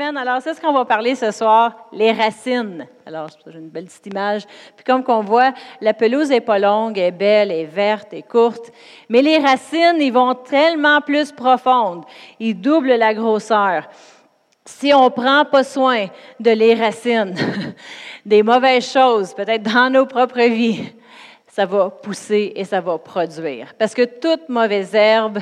Alors, c'est ce qu'on va parler ce soir, les racines. Alors, j'ai une belle petite image. Puis comme qu'on voit, la pelouse est pas longue, est belle, elle est verte, est courte. Mais les racines, ils vont tellement plus profondes. Ils doublent la grosseur. Si on prend pas soin de les racines, des mauvaises choses, peut-être dans nos propres vies, ça va pousser et ça va produire. Parce que toute mauvaise herbe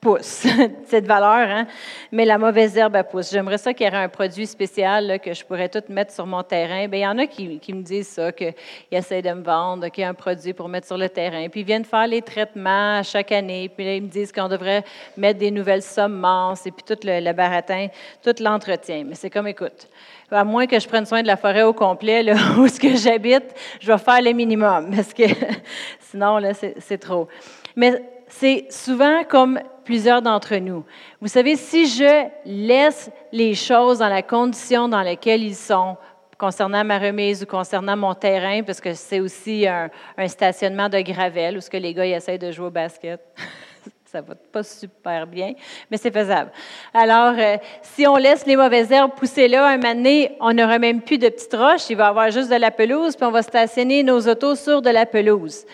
pousse, cette valeur, hein? mais la mauvaise herbe, elle pousse. J'aimerais ça qu'il y ait un produit spécial que je pourrais tout mettre sur mon terrain. Bien, il y en a qui, qui me disent ça, qu'ils essaient de me vendre, qu'il y a un produit pour mettre sur le terrain. Puis ils viennent faire les traitements chaque année. Puis là, ils me disent qu'on devrait mettre des nouvelles semences et puis tout le, le baratin, tout l'entretien. Mais c'est comme, écoute, à moins que je prenne soin de la forêt au complet, là, où ce que j'habite, je vais faire le minimum, parce que sinon, là, c'est trop. Mais c'est souvent comme plusieurs d'entre nous. Vous savez, si je laisse les choses dans la condition dans laquelle ils sont, concernant ma remise ou concernant mon terrain, parce que c'est aussi un, stationnement de gravel où ce que les gars ils essayent de jouer au basket. Ça va pas super bien, mais c'est faisable. Alors, euh, si on laisse les mauvaises herbes pousser là, un moment donné, on n'aura même plus de petites roches, il va y avoir juste de la pelouse, puis on va stationner nos autos sur de la pelouse.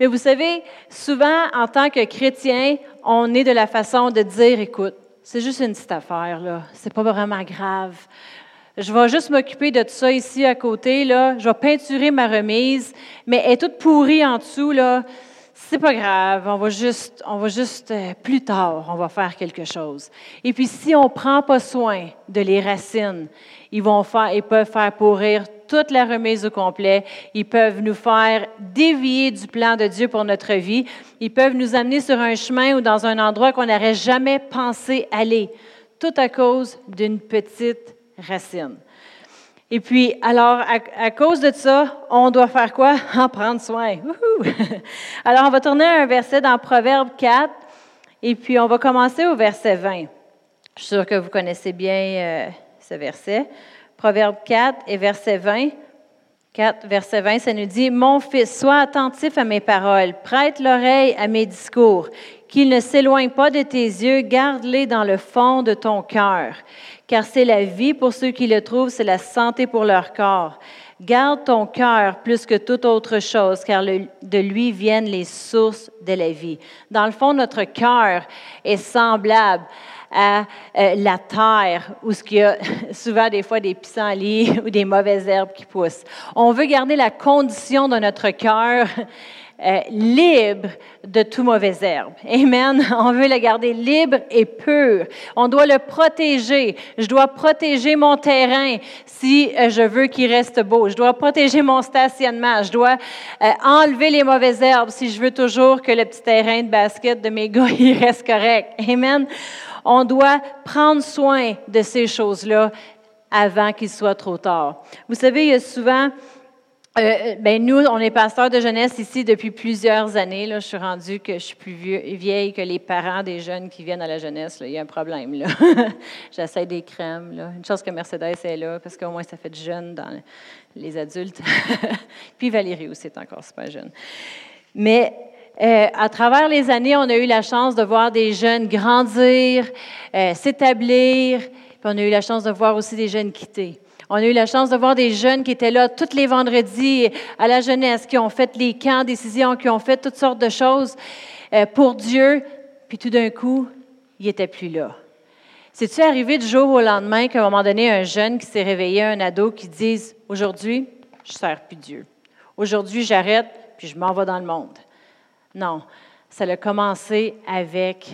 Mais vous savez, souvent, en tant que chrétien, on est de la façon de dire, écoute, c'est juste une petite affaire, là. C'est pas vraiment grave. Je vais juste m'occuper de tout ça ici à côté, là. Je vais peinturer ma remise, mais elle est toute pourrie en dessous, là. C'est pas grave, on va juste, on va juste euh, plus tard, on va faire quelque chose. Et puis si on prend pas soin de les racines, ils vont faire, ils peuvent faire pourrir toute la remise au complet. Ils peuvent nous faire dévier du plan de Dieu pour notre vie. Ils peuvent nous amener sur un chemin ou dans un endroit qu'on n'aurait jamais pensé aller, tout à cause d'une petite racine. Et puis, alors, à, cause de ça, on doit faire quoi? En prendre soin. Alors, on va tourner un verset dans Proverbe 4, et puis on va commencer au verset 20. Je suis sûre que vous connaissez bien euh, ce verset. Proverbe 4 et verset 20. 4, verset 20, ça nous dit, Mon fils, sois attentif à mes paroles, prête l'oreille à mes discours, qu'ils ne s'éloignent pas de tes yeux, garde-les dans le fond de ton cœur, car c'est la vie pour ceux qui le trouvent, c'est la santé pour leur corps. Garde ton cœur plus que toute autre chose, car de lui viennent les sources de la vie. Dans le fond, notre cœur est semblable à euh, la terre où il y a souvent des fois des pissenlits ou des mauvaises herbes qui poussent. On veut garder la condition de notre cœur euh, libre de tout mauvaise herbe. Amen. On veut le garder libre et pur. On doit le protéger. Je dois protéger mon terrain si euh, je veux qu'il reste beau. Je dois protéger mon stationnement. Je dois enlever les mauvaises herbes si je veux toujours que le petit terrain de basket de mes gars reste correct. Amen on doit prendre soin de ces choses-là avant qu'il soit trop tard. Vous savez, il y a souvent, euh, ben nous, on est pasteurs de jeunesse ici depuis plusieurs années. Là, je suis rendue que je suis plus vieille que les parents des jeunes qui viennent à la jeunesse. Il y a un problème. Là. J'essaie des crèmes. Une chose que Mercedes est là, parce qu'au moins ça fait de jeunes dans les adultes. Puis Valérie aussi est encore super jeune. Mais euh, à travers les années, on a eu la chance de voir des jeunes grandir, euh, s'établir, puis on a eu la chance de voir aussi des jeunes quitter. On a eu la chance de voir des jeunes qui étaient là tous les vendredis à la jeunesse, qui ont fait les camps décisions, qui ont fait toutes sortes de choses euh, pour Dieu, puis tout d'un coup, ils n'étaient plus là. C'est-tu arrivé du jour au lendemain qu'à un moment donné, un jeune qui s'est réveillé, un ado, qui dise Aujourd'hui, je ne sers plus Dieu. Aujourd'hui, j'arrête, puis je m'en vais dans le monde. Non, ça a commencé avec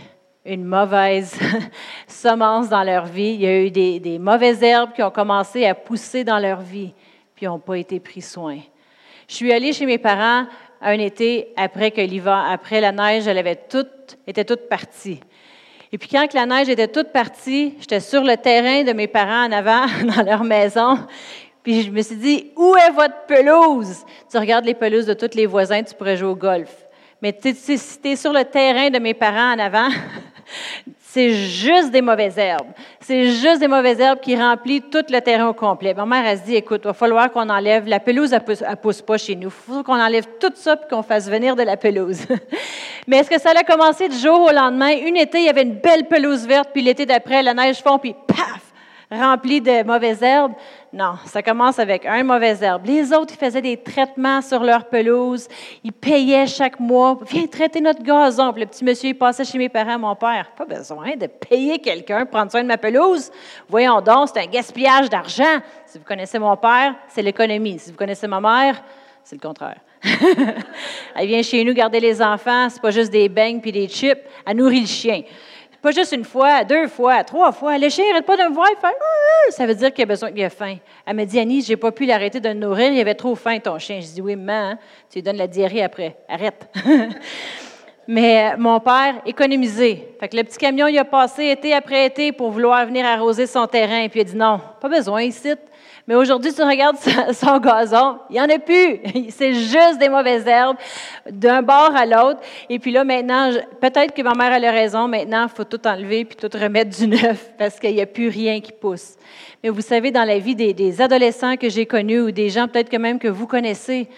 une mauvaise semence dans leur vie. Il y a eu des, mauvaises herbes qui ont commencé à pousser dans leur vie, puis n'ont pas été pris soin. Je suis allée chez mes parents un été après que l'hiver, après la neige, elle avait toute, était toute partie. Et puis quand la neige était toute partie, j'étais sur le terrain de mes parents en avant, dans leur maison. Puis je me suis dit, où est votre pelouse? Tu regardes les pelouses de tous les voisins, tu pourrais jouer au golf. Mais si tu es sur le terrain de mes parents en avant, c'est juste des mauvaises herbes. C'est juste des mauvaises herbes qui remplissent tout le terrain au complet. Ma mère, elle dit, écoute, il va falloir qu'on enlève, la pelouse, elle ne pousse, pas chez nous. Il faut qu'on enlève tout ça et qu'on fasse venir de la pelouse. Mais est-ce que ça a commencé du jour au lendemain? Une été, il y avait une belle pelouse verte, puis l'été d'après, la neige fond, puis paf! rempli de mauvaises herbes. Non, ça commence avec un mauvais herbe. Les autres, ils faisaient des traitements sur leur pelouse. Ils payaient chaque mois. Viens traiter notre gazon. Puis le petit monsieur, il passait chez mes parents, mon père. Pas besoin de payer quelqu'un prendre soin de ma pelouse. Voyons donc, c'est un gaspillage d'argent. Si vous connaissez mon père, c'est l'économie. Si vous connaissez ma mère, c'est le contraire. elle vient chez nous garder les enfants, c'est pas juste des beignes puis des chips, elle nourrit le chien. Pas juste une fois, deux fois, trois fois. Le chien n'arrête pas de me voir, il fait Ça veut dire qu'il a besoin qu'il a faim. Elle me dit Annie, j'ai pas pu l'arrêter de nourrir, il avait trop faim ton chien. Je dis Oui, maman, hein, tu lui donnes la diarrhée après. Arrête. Mais euh, mon père, économisé. Fait que le petit camion, il a passé été après été pour vouloir venir arroser son terrain. Puis il a dit non, pas besoin ici. Mais aujourd'hui, tu regardes son gazon, il n'y en a plus. C'est juste des mauvaises herbes d'un bord à l'autre. Et puis là, maintenant, peut-être que ma mère a raison. Maintenant, il faut tout enlever puis tout remettre du neuf parce qu'il n'y a plus rien qui pousse. Mais vous savez, dans la vie des, adolescents que j'ai connus ou des gens peut-être que même que vous connaissez,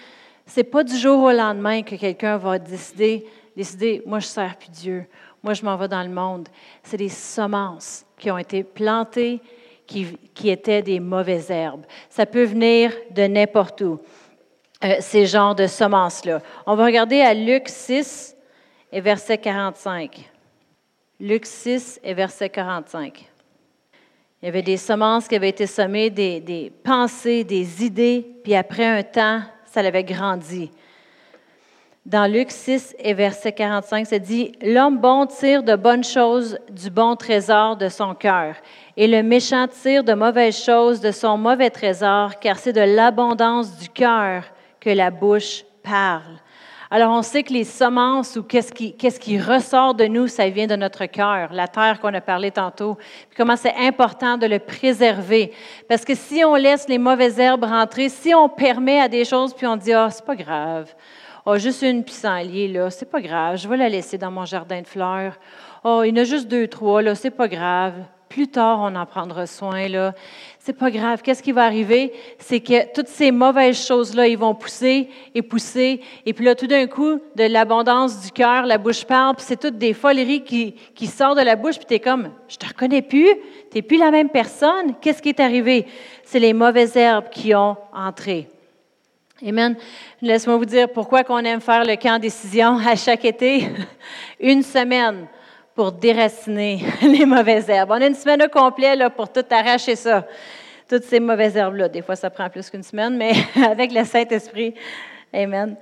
c'est pas du jour au lendemain que quelqu'un va décider, décider, moi, je sers plus Dieu. Moi, je m'en vais dans le monde. C'est des semences qui ont été plantées qui, étaient des mauvaises herbes. Ça peut venir de n'importe où, euh, ces genres de semences-là. On va regarder à Luc 6 et verset 45. Luc 6 et verset 45. Il y avait des semences qui avaient été semées, des, des pensées, des idées, puis après un temps, ça l'avait grandi. Dans Luc 6 et verset 45, ça dit, L'homme bon tire de bonnes choses du bon trésor de son cœur, et le méchant tire de mauvaises choses de son mauvais trésor, car c'est de l'abondance du cœur que la bouche parle. Alors, on sait que les semences ou qu'est-ce qui, ressort de nous, ça vient de notre cœur, la terre qu'on a parlé tantôt. Puis comment c'est important de le préserver. Parce que si on laisse les mauvaises herbes rentrer, si on permet à des choses, puis on dit, ah, oh, c'est pas grave. Oh, juste une pissenlit, là, c'est pas grave. Je vais la laisser dans mon jardin de fleurs. Oh, il y en a juste deux, trois, là, c'est pas grave. Plus tard, on en prendra soin. Là. C'est pas grave. Qu'est-ce qui va arriver? C'est que toutes ces mauvaises choses-là, ils vont pousser et pousser. Et puis là, tout d'un coup, de l'abondance du cœur, la bouche parle, puis c'est toutes des foleries qui, sortent de la bouche, puis tu es comme, je te reconnais plus, tu plus la même personne. Qu'est-ce qui est arrivé? C'est les mauvaises herbes qui ont entré. Amen. Laisse-moi vous dire pourquoi qu'on aime faire le camp décision à chaque été. Une semaine pour déraciner les mauvaises herbes. On a une semaine au complet là, pour tout arracher ça, toutes ces mauvaises herbes-là. Des fois, ça prend plus qu'une semaine, mais avec le Saint-Esprit, Amen.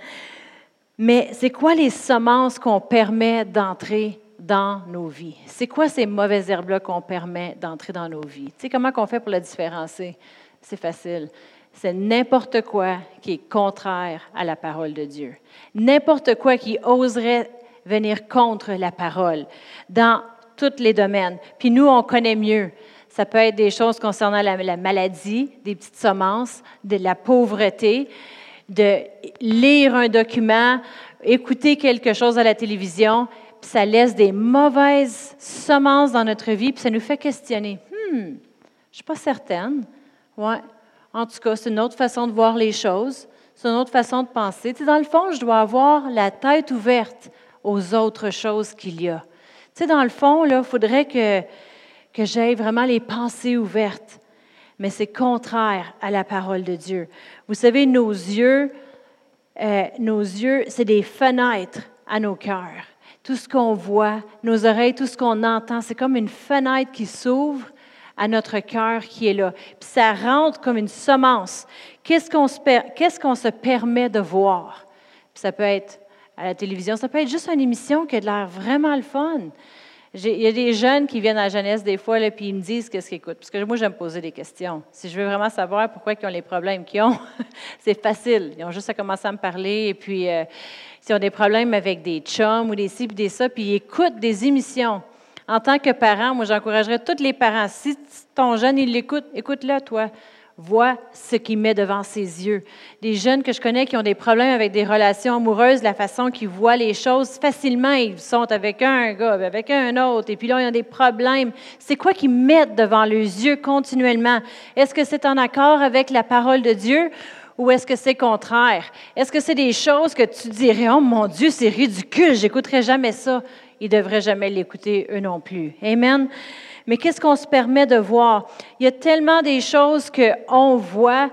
Mais c'est quoi les semences qu'on permet d'entrer dans nos vies? C'est quoi ces mauvaises herbes-là qu'on permet d'entrer dans nos vies? Tu sais, comment qu'on fait pour la différencier? C'est facile. C'est n'importe quoi qui est contraire à la parole de Dieu. N'importe quoi qui oserait venir contre la parole dans tous les domaines. Puis nous, on connaît mieux. Ça peut être des choses concernant la, maladie, des petites semences, de la pauvreté, de lire un document, écouter quelque chose à la télévision, puis ça laisse des mauvaises semences dans notre vie, puis ça nous fait questionner. Hmm, je ne suis pas certaine. Ouais. En tout cas, c'est une autre façon de voir les choses, c'est une autre façon de penser. Tu sais, dans le fond, je dois avoir la tête ouverte aux autres choses qu'il y a. Tu sais, dans le fond, il faudrait que, que j'aie vraiment les pensées ouvertes. Mais c'est contraire à la parole de Dieu. Vous savez, nos yeux, euh, nos yeux, c'est des fenêtres à nos cœurs. Tout ce qu'on voit, nos oreilles, tout ce qu'on entend, c'est comme une fenêtre qui s'ouvre à notre cœur qui est là. Puis ça rentre comme une semence. Qu'est-ce qu'on se, se permet de voir? Puis ça peut être à la télévision. Ça peut être juste une émission qui a l'air vraiment le fun. Il y a des jeunes qui viennent à la jeunesse des fois, là, puis ils me disent qu'est-ce qu'ils écoutent. Parce que moi, j'aime poser des questions. Si je veux vraiment savoir pourquoi ils ont les problèmes qu'ils ont, c'est facile. Ils ont juste à commencer à me parler. Et puis, euh, s'ils ont des problèmes avec des chums ou des ci, des ça, puis ils écoutent des émissions. En tant que parent, moi, j'encouragerais tous les parents. Si ton jeune, il l'écoute, écoute-le, toi voit ce qu'il met devant ses yeux. Des jeunes que je connais qui ont des problèmes avec des relations amoureuses, la façon qu'ils voient les choses, facilement, ils sont avec un gars, avec un autre, et puis là, ils ont des problèmes. C'est quoi qu'ils mettent devant leurs yeux continuellement? Est-ce que c'est en accord avec la parole de Dieu? Ou est-ce que c'est contraire? Est-ce que c'est des choses que tu dirais, oh mon Dieu, c'est ridicule, j'écouterai jamais ça? Ils devraient jamais l'écouter eux non plus. Amen. Mais qu'est-ce qu'on se permet de voir? Il y a tellement des choses qu'on voit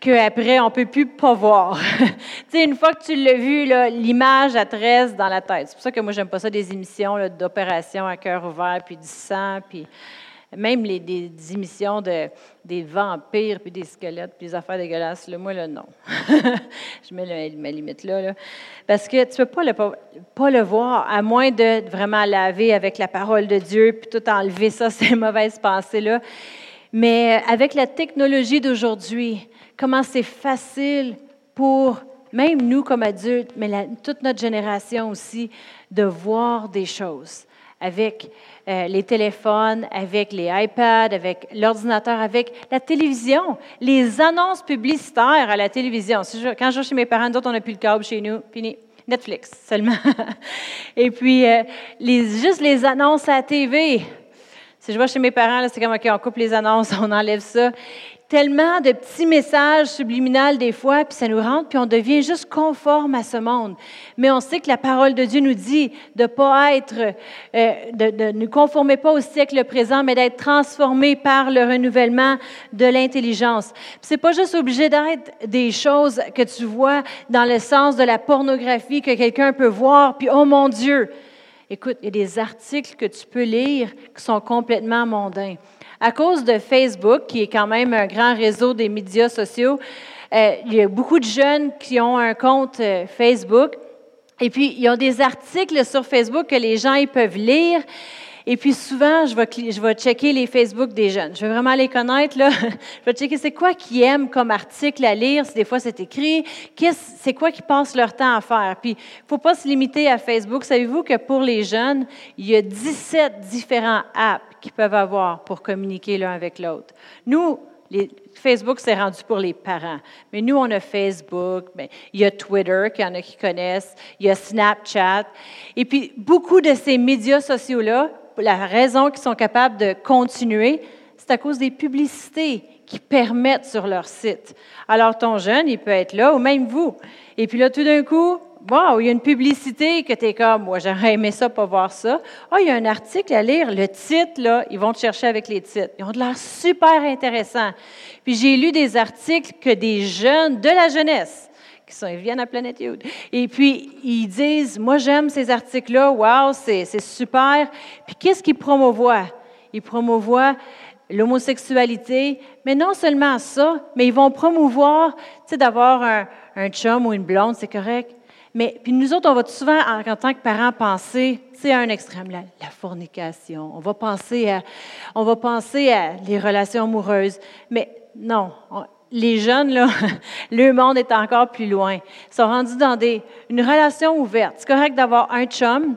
qu'après, on ne peut plus pas voir. une fois que tu l'as vu, l'image, elle te reste dans la tête. C'est pour ça que moi, j'aime pas ça des émissions d'opérations à cœur ouvert, puis du sang, puis même les, des, émissions de, des vampires, puis des squelettes, puis des affaires dégueulasses. Là, moi, là, non. Je mets ma limite là, Parce que tu ne peux pas le, voir, à moins de vraiment laver avec la parole de Dieu, puis tout enlever ça, ces mauvaises pensées-là. Mais avec la technologie d'aujourd'hui, comment c'est facile pour même nous comme adultes, mais toute notre génération aussi, de voir des choses avec euh, les téléphones, avec les iPads, avec l'ordinateur, avec la télévision, les annonces publicitaires à la télévision. Quand je vais chez mes parents, nous on n'a plus le câble chez nous, fini. Netflix seulement. Et puis, euh, juste les annonces à la TV. Si je vais chez mes parents, c'est comme, OK, on coupe les annonces, on enlève ça tellement de petits messages subliminaux des fois, puis ça nous rentre, puis on devient juste conforme à ce monde. Mais on sait que la parole de Dieu nous dit de pas être, euh, de, de ne conformer pas au siècle présent, mais d'être transformé par le renouvellement de l'intelligence. C'est pas juste obligé d'être des choses que tu vois dans le sens de la pornographie que quelqu'un peut voir, puis oh mon Dieu. Écoute, il y a des articles que tu peux lire qui sont complètement mondains. À cause de Facebook, qui est quand même un grand réseau des médias sociaux, euh, il y a beaucoup de jeunes qui ont un compte euh, Facebook. Et puis, il y a des articles sur Facebook que les gens ils peuvent lire. Et puis souvent, je vais, vais checker les Facebook des jeunes. Je veux vraiment les connaître. Là. Je vais checker c'est quoi qu'ils aiment comme article à lire, si des fois c'est écrit, c'est quoi qu'ils passent leur temps à faire? Puis, il ne faut pas se limiter à Facebook. Savez-vous que pour les jeunes, il y a 17 différents apps qu'ils peuvent avoir pour communiquer l'un avec l'autre. Nous, Facebook, c'est rendu pour les parents. Mais nous, on a Facebook, bien, il y a Twitter, qu'il y en a qui connaissent, il y a Snapchat. Et puis, beaucoup de ces médias sociaux-là la raison qu'ils sont capables de continuer, c'est à cause des publicités qui permettent sur leur site. Alors, ton jeune, il peut être là, ou même vous. Et puis là, tout d'un coup, wow, il y a une publicité que tu es comme, moi, j'aurais aimé ça, pas voir ça. Ah, oh, il y a un article à lire, le titre, là, ils vont te chercher avec les titres. Ils ont de l'air super intéressants. Puis j'ai lu des articles que des jeunes de la jeunesse qui ils viennent à Planète Youth. Et puis, ils disent, moi, j'aime ces articles-là, wow, c'est super. Puis, qu'est-ce qu'ils promouvoient? Ils promouvoient l'homosexualité, mais non seulement ça, mais ils vont promouvoir, tu sais, d'avoir un, un, chum ou une blonde, c'est correct. Mais puis nous autres, on va souvent, en, tant que parents, penser, à un extrême, la, la, fornication. On va penser à, on va penser à les relations amoureuses. Mais non, les jeunes, là, le monde est encore plus loin. Ils sont rendus dans des, une relation ouverte. C'est correct d'avoir un chum,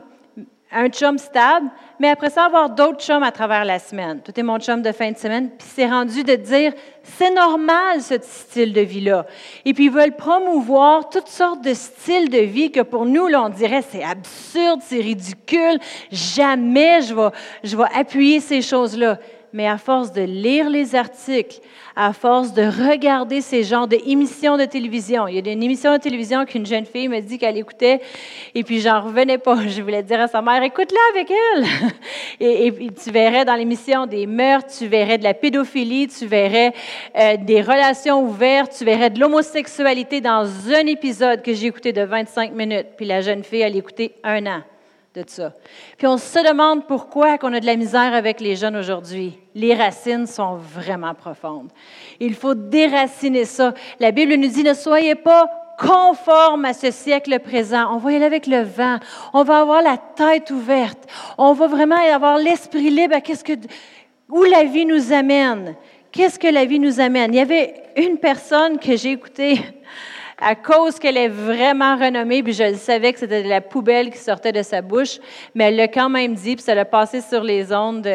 un chum stable, mais après ça, avoir d'autres chums à travers la semaine. Tout est mon chum de fin de semaine. Puis c'est rendu de dire, c'est normal ce style de vie-là. Et puis ils veulent promouvoir toutes sortes de styles de vie que pour nous, là, on dirait, c'est absurde, c'est ridicule. Jamais je vais, je vais appuyer ces choses-là mais à force de lire les articles, à force de regarder ces genres d'émissions de télévision. Il y a une émission de télévision qu'une jeune fille me dit qu'elle écoutait, et puis j'en revenais pas. Je voulais dire à sa mère, écoute-la avec elle. Et, tu verrais dans l'émission des meurtres, tu verrais de la pédophilie, tu verrais euh, des relations ouvertes, tu verrais de l'homosexualité dans un épisode que j'ai écouté de 25 minutes. Puis la jeune fille, elle écoutait un an de ça. Puis on se demande pourquoi qu'on a de la misère avec les jeunes aujourd'hui. Les racines sont vraiment profondes. Il faut déraciner ça. La Bible nous dit ne soyez pas conformes à ce siècle présent. On va y aller avec le vent. On va avoir la tête ouverte. On va vraiment avoir l'esprit libre à qu'est-ce que où la vie nous amène. Qu'est-ce que la vie nous amène? Il y avait une personne que j'ai écoutée à cause qu'elle est vraiment renommée, puis je le savais que c'était de la poubelle qui sortait de sa bouche, mais elle l'a quand même dit, puis ça l'a passé sur les ondes,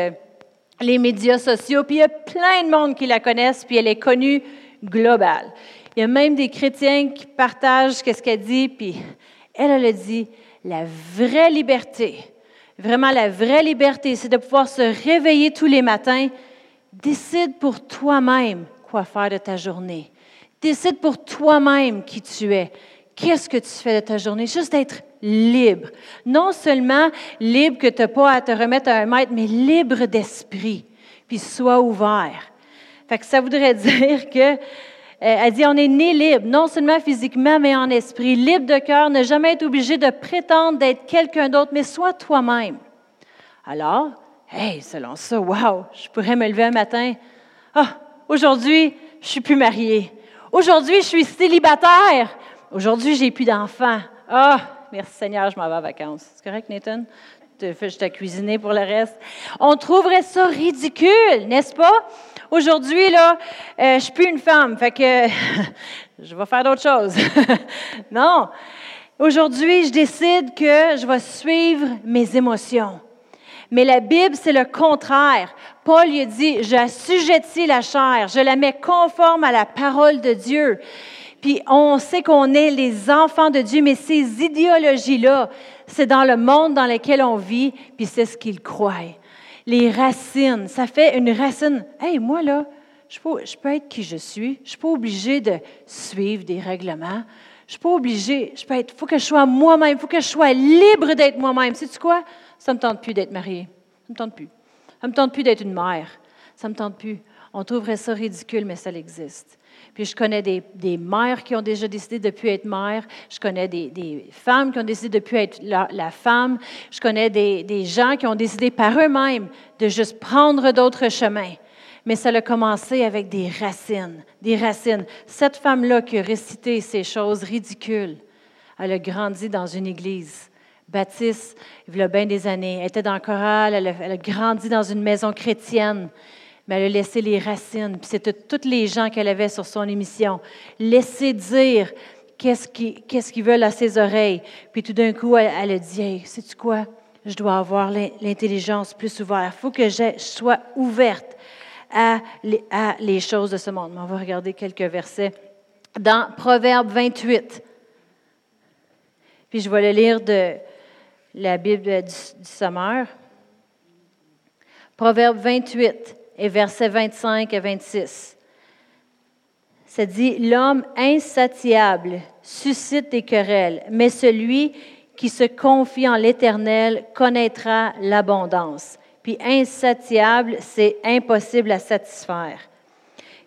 les médias sociaux, puis il y a plein de monde qui la connaissent, puis elle est connue globale. Il y a même des chrétiens qui partagent ce qu'elle dit, puis elle, elle a dit, la vraie liberté, vraiment la vraie liberté, c'est de pouvoir se réveiller tous les matins. Décide pour toi-même quoi faire de ta journée. Décide pour toi-même qui tu es. qu'est-ce que tu fais de ta journée? Juste d'être libre. Non seulement libre que tu n'as pas à te remettre à un maître, mais libre d'esprit. Puis sois ouvert. Fait que ça voudrait dire que euh, elle dit, on est né libre, non seulement physiquement, mais en esprit, libre de cœur, ne jamais être obligé de prétendre d'être quelqu'un d'autre, mais sois toi-même. Alors, hey, selon ça, wow, je pourrais me lever un matin, ah, aujourd'hui, je suis plus mariée. Aujourd'hui, je suis célibataire. Aujourd'hui, j'ai plus d'enfants. Ah, merci Seigneur, je m'en vais en vacances. C'est correct, Nathan? Je t'ai cuisiné pour le reste. On trouverait ça ridicule, n'est-ce pas? Aujourd'hui, là, euh, je suis plus une femme, fait que je vais faire d'autres choses. non. Aujourd'hui, je décide que je vais suivre mes émotions. Mais la Bible, c'est le contraire. Paul lui dit, j'assujettis la chair, je la mets conforme à la parole de Dieu. Puis on sait qu'on est les enfants de Dieu, mais ces idéologies-là, c'est dans le monde dans lequel on vit, puis c'est ce qu'ils croient les racines. Ça fait une racine. Hey, moi, là, je peux, être qui je suis. Je suis pas obligée de suivre des règlements. Je suis pas obligée. Je peux être. Faut que je sois moi-même. Faut que je sois libre d'être moi-même. Sais-tu quoi? Ça ne me tente plus d'être mariée. Ça ne me tente plus. Ça ne me tente plus d'être une mère. Ça ne me tente plus. On trouverait ça ridicule, mais ça existe. Puis je connais des, mères qui ont déjà décidé de ne plus être mères. Je connais des, femmes qui ont décidé de ne plus être la, femme. Je connais des, des, gens qui ont décidé par eux-mêmes de juste prendre d'autres chemins. Mais ça a commencé avec des racines, des racines. Cette femme-là qui a récité ces choses ridicules, elle a grandi dans une église. Baptiste, il y a bien des années, elle était dans le choral, elle a grandi dans une maison chrétienne mais elle a laissé les racines. Puis c'était tous les gens qu'elle avait sur son émission. Laisser dire qu'est-ce qu'ils veulent à ses oreilles. Puis tout d'un coup, elle, a dit Hey, sais-tu quoi? Je dois avoir l'intelligence plus ouverte. Il faut que je sois ouverte à les, à les choses de ce monde. on va regarder quelques versets dans Proverbe 28. Puis je vais le lire de la Bible du, du Sommeur. Proverbe 28 et versets 25 et 26. Ça dit, l'homme insatiable suscite des querelles, mais celui qui se confie en l'Éternel connaîtra l'abondance. Puis insatiable, c'est impossible à satisfaire.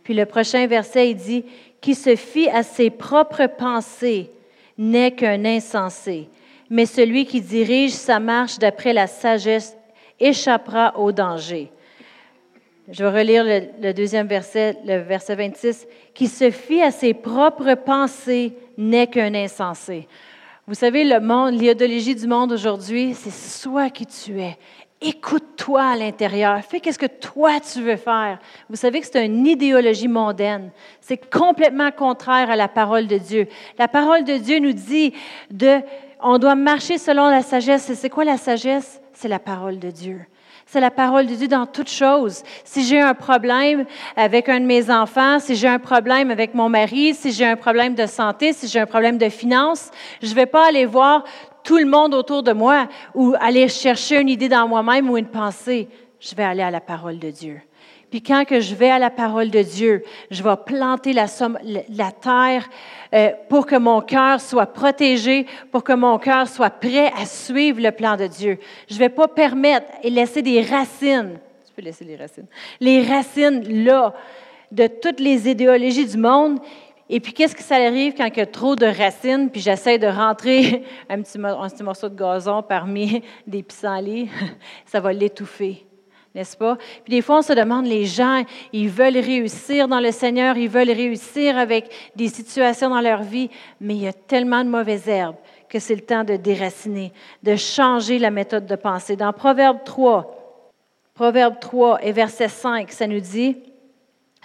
Puis le prochain verset, il dit, qui se fie à ses propres pensées n'est qu'un insensé, mais celui qui dirige sa marche d'après la sagesse échappera au danger. Je vais relire le, deuxième verset, le verset 26. Qui se fie à ses propres pensées n'est qu'un insensé. Vous savez, le monde, l'idéologie du monde aujourd'hui, c'est soit qui tu es. Écoute-toi à l'intérieur. Fais qu'est-ce que toi tu veux faire. Vous savez que c'est une idéologie mondaine. C'est complètement contraire à la parole de Dieu. La parole de Dieu nous dit de, on doit marcher selon la sagesse. Et c'est quoi la sagesse? C'est la parole de Dieu. C'est la parole de Dieu dans toutes choses. Si j'ai un problème avec un de mes enfants, si j'ai un problème avec mon mari, si j'ai un problème de santé, si j'ai un problème de finances, je ne vais pas aller voir tout le monde autour de moi ou aller chercher une idée dans moi-même ou une pensée. Je vais aller à la parole de Dieu. Puis quand que je vais à la parole de Dieu, je vais planter la, terre euh, pour que mon cœur soit protégé, pour que mon cœur soit prêt à suivre le plan de Dieu. Je ne vais pas permettre et laisser des racines. Tu peux laisser les racines. Les racines là de toutes les idéologies du monde. Et puis, qu'est-ce que ça arrive quand il y a trop de racines, puis j'essaie de rentrer un petit, un petit morceau de gazon parmi des pissenlits, ça va l'étouffer n'est-ce pas? Puis des fois, on se demande, les gens, ils veulent réussir dans le Seigneur, ils veulent réussir avec des situations dans leur vie, mais il y a tellement de mauvaises herbes que c'est le temps de déraciner, de changer la méthode de pensée. Dans Proverbe 3, Proverbe 3 et verset 5, ça nous dit,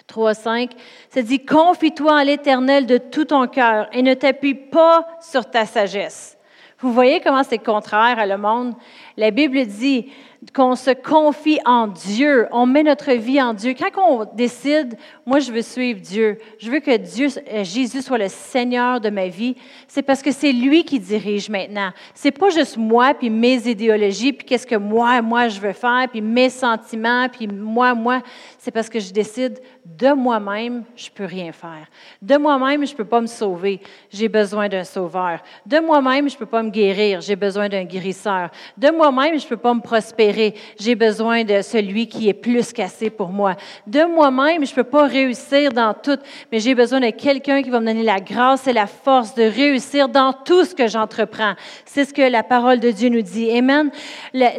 3, 5, ça dit, confie-toi en l'Éternel de tout ton cœur et ne t'appuie pas sur ta sagesse. Vous voyez comment c'est contraire à le monde? La Bible dit, qu'on se confie en Dieu, on met notre vie en Dieu. Quand on décide, moi je veux suivre Dieu, je veux que Dieu, euh, Jésus soit le Seigneur de ma vie, c'est parce que c'est lui qui dirige maintenant. C'est pas juste moi puis mes idéologies puis qu'est-ce que moi moi je veux faire puis mes sentiments puis moi moi, c'est parce que je décide de moi-même, je peux rien faire. De moi-même, je peux pas me sauver, j'ai besoin d'un sauveur. De moi-même, je peux pas me guérir, j'ai besoin d'un guérisseur. De moi-même, je peux pas me prospérer, j'ai besoin de celui qui est plus qu'assez pour moi. De moi-même, je peux pas réussir dans tout, mais j'ai besoin de quelqu'un qui va me donner la grâce et la force de réussir dans tout ce que j'entreprends. C'est ce que la parole de Dieu nous dit. Amen. La,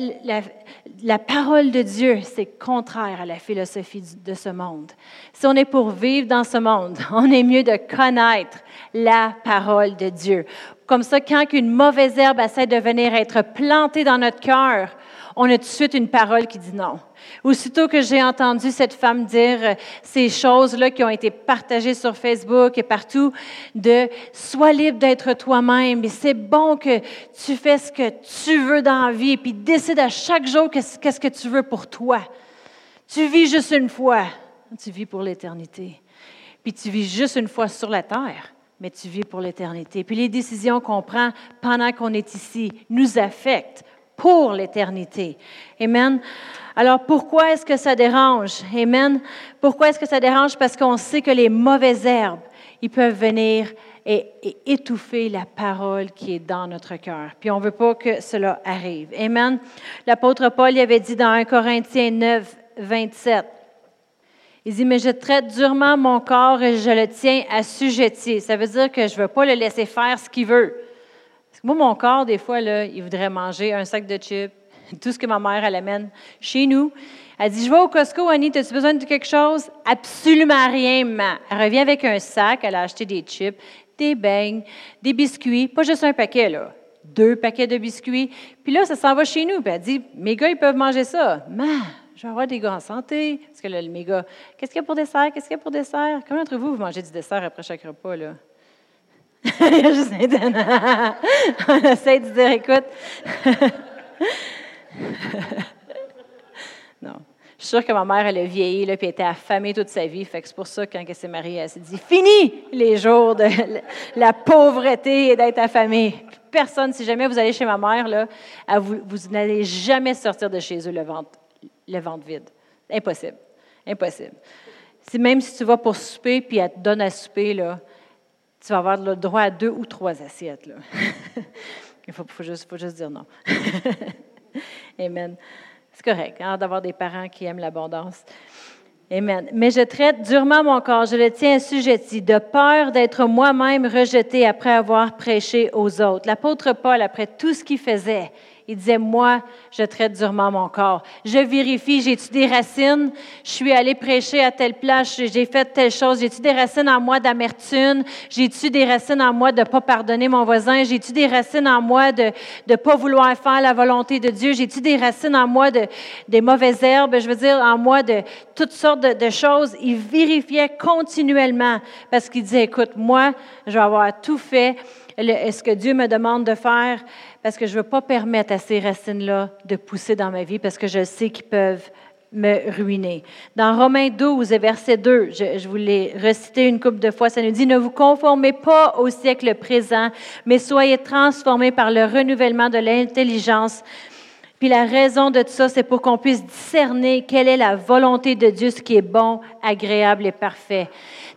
la parole de Dieu, c'est contraire à la philosophie de ce monde. Si on est pour vivre dans ce monde, on est mieux de connaître la parole de Dieu. Comme ça, quand une mauvaise herbe essaie de venir être plantée dans notre cœur, on a tout de suite une parole qui dit non. Aussitôt que j'ai entendu cette femme dire euh, ces choses-là qui ont été partagées sur Facebook et partout, de sois libre d'être toi-même, et c'est bon que tu fais ce que tu veux dans la vie, et puis décide à chaque jour qu'est-ce que tu veux pour toi. Tu vis juste une fois, tu vis pour l'éternité. Puis tu vis juste une fois sur la terre, mais tu vis pour l'éternité. Puis les décisions qu'on prend pendant qu'on est ici nous affectent pour l'éternité. Amen. Alors pourquoi est-ce que ça dérange? Amen. Pourquoi est-ce que ça dérange? Parce qu'on sait que les mauvaises herbes, ils peuvent venir et, étouffer la parole qui est dans notre cœur. Puis on ne veut pas que cela arrive. Amen. L'apôtre Paul y avait dit dans 1 Corinthiens 9, 27. Il dit, mais je traite durement mon corps et je le tiens assujetti. Ça veut dire que je ne veux pas le laisser faire ce qu'il veut. Moi, mon corps, des fois, là, il voudrait manger un sac de chips, tout ce que ma mère, elle amène chez nous. Elle dit, je vais au Costco, Annie, as-tu besoin de quelque chose? Absolument rien, maman. Elle revient avec un sac, elle a acheté des chips, des beignes, des biscuits, pas juste un paquet, là. Deux paquets de biscuits. Puis là, ça s'en va chez nous. Puis elle dit, mes gars, ils peuvent manger ça. Maman, je vais des gars en santé. Parce que là, le méga, qu'est-ce qu'il y a pour dessert? Qu'est-ce qu'il y a pour dessert? Comment d'entre vous, vous mangez du dessert après chaque repas? on essaie de dire, écoute. non. Je suis sûre que ma mère, elle a vieilli, là, puis elle était affamée toute sa vie. Fait que c'est pour ça, quand elle s'est mariée, elle s'est dit Fini les jours de la pauvreté et d'être affamée. Personne, si jamais vous allez chez ma mère, là, vous, n'allez jamais sortir de chez eux le ventre, le ventre vide. Impossible. Impossible. Si, même si tu vas pour souper, puis elle te donne à souper, là, tu vas avoir le droit à deux ou trois assiettes. Il faut, juste, faut juste dire non. Amen. C'est correct hein, d'avoir des parents qui aiment l'abondance. Amen. Mais je traite durement mon corps, je le tiens assujetti, de peur d'être moi-même rejeté après avoir prêché aux autres. L'apôtre Paul, après tout ce qu'il faisait, il disait, moi, je traite durement mon corps. Je vérifie, j'ai-tu des racines? Je suis allé prêcher à telle place, j'ai fait telle chose. J'ai-tu des racines en moi d'amertume? J'ai-tu des racines en moi de ne pas pardonner mon voisin? J'ai-tu des racines en moi de ne pas vouloir faire la volonté de Dieu? J'ai-tu des racines en moi de des mauvaises herbes? Je veux dire, en moi de toutes sortes de, choses. Il vérifiait continuellement parce qu'il disait, écoute, moi, je vais avoir tout fait ce que Dieu me demande de faire parce que je ne veux pas permettre à ces racines-là de pousser dans ma vie parce que je sais qu'ils peuvent me ruiner. Dans Romains 12, verset 2, je, je vous l'ai recité une couple de fois, ça nous dit, ne vous conformez pas au siècle présent, mais soyez transformés par le renouvellement de l'intelligence. Puis la raison de ça, c'est pour qu'on puisse discerner quelle est la volonté de Dieu, ce qui est bon, agréable et parfait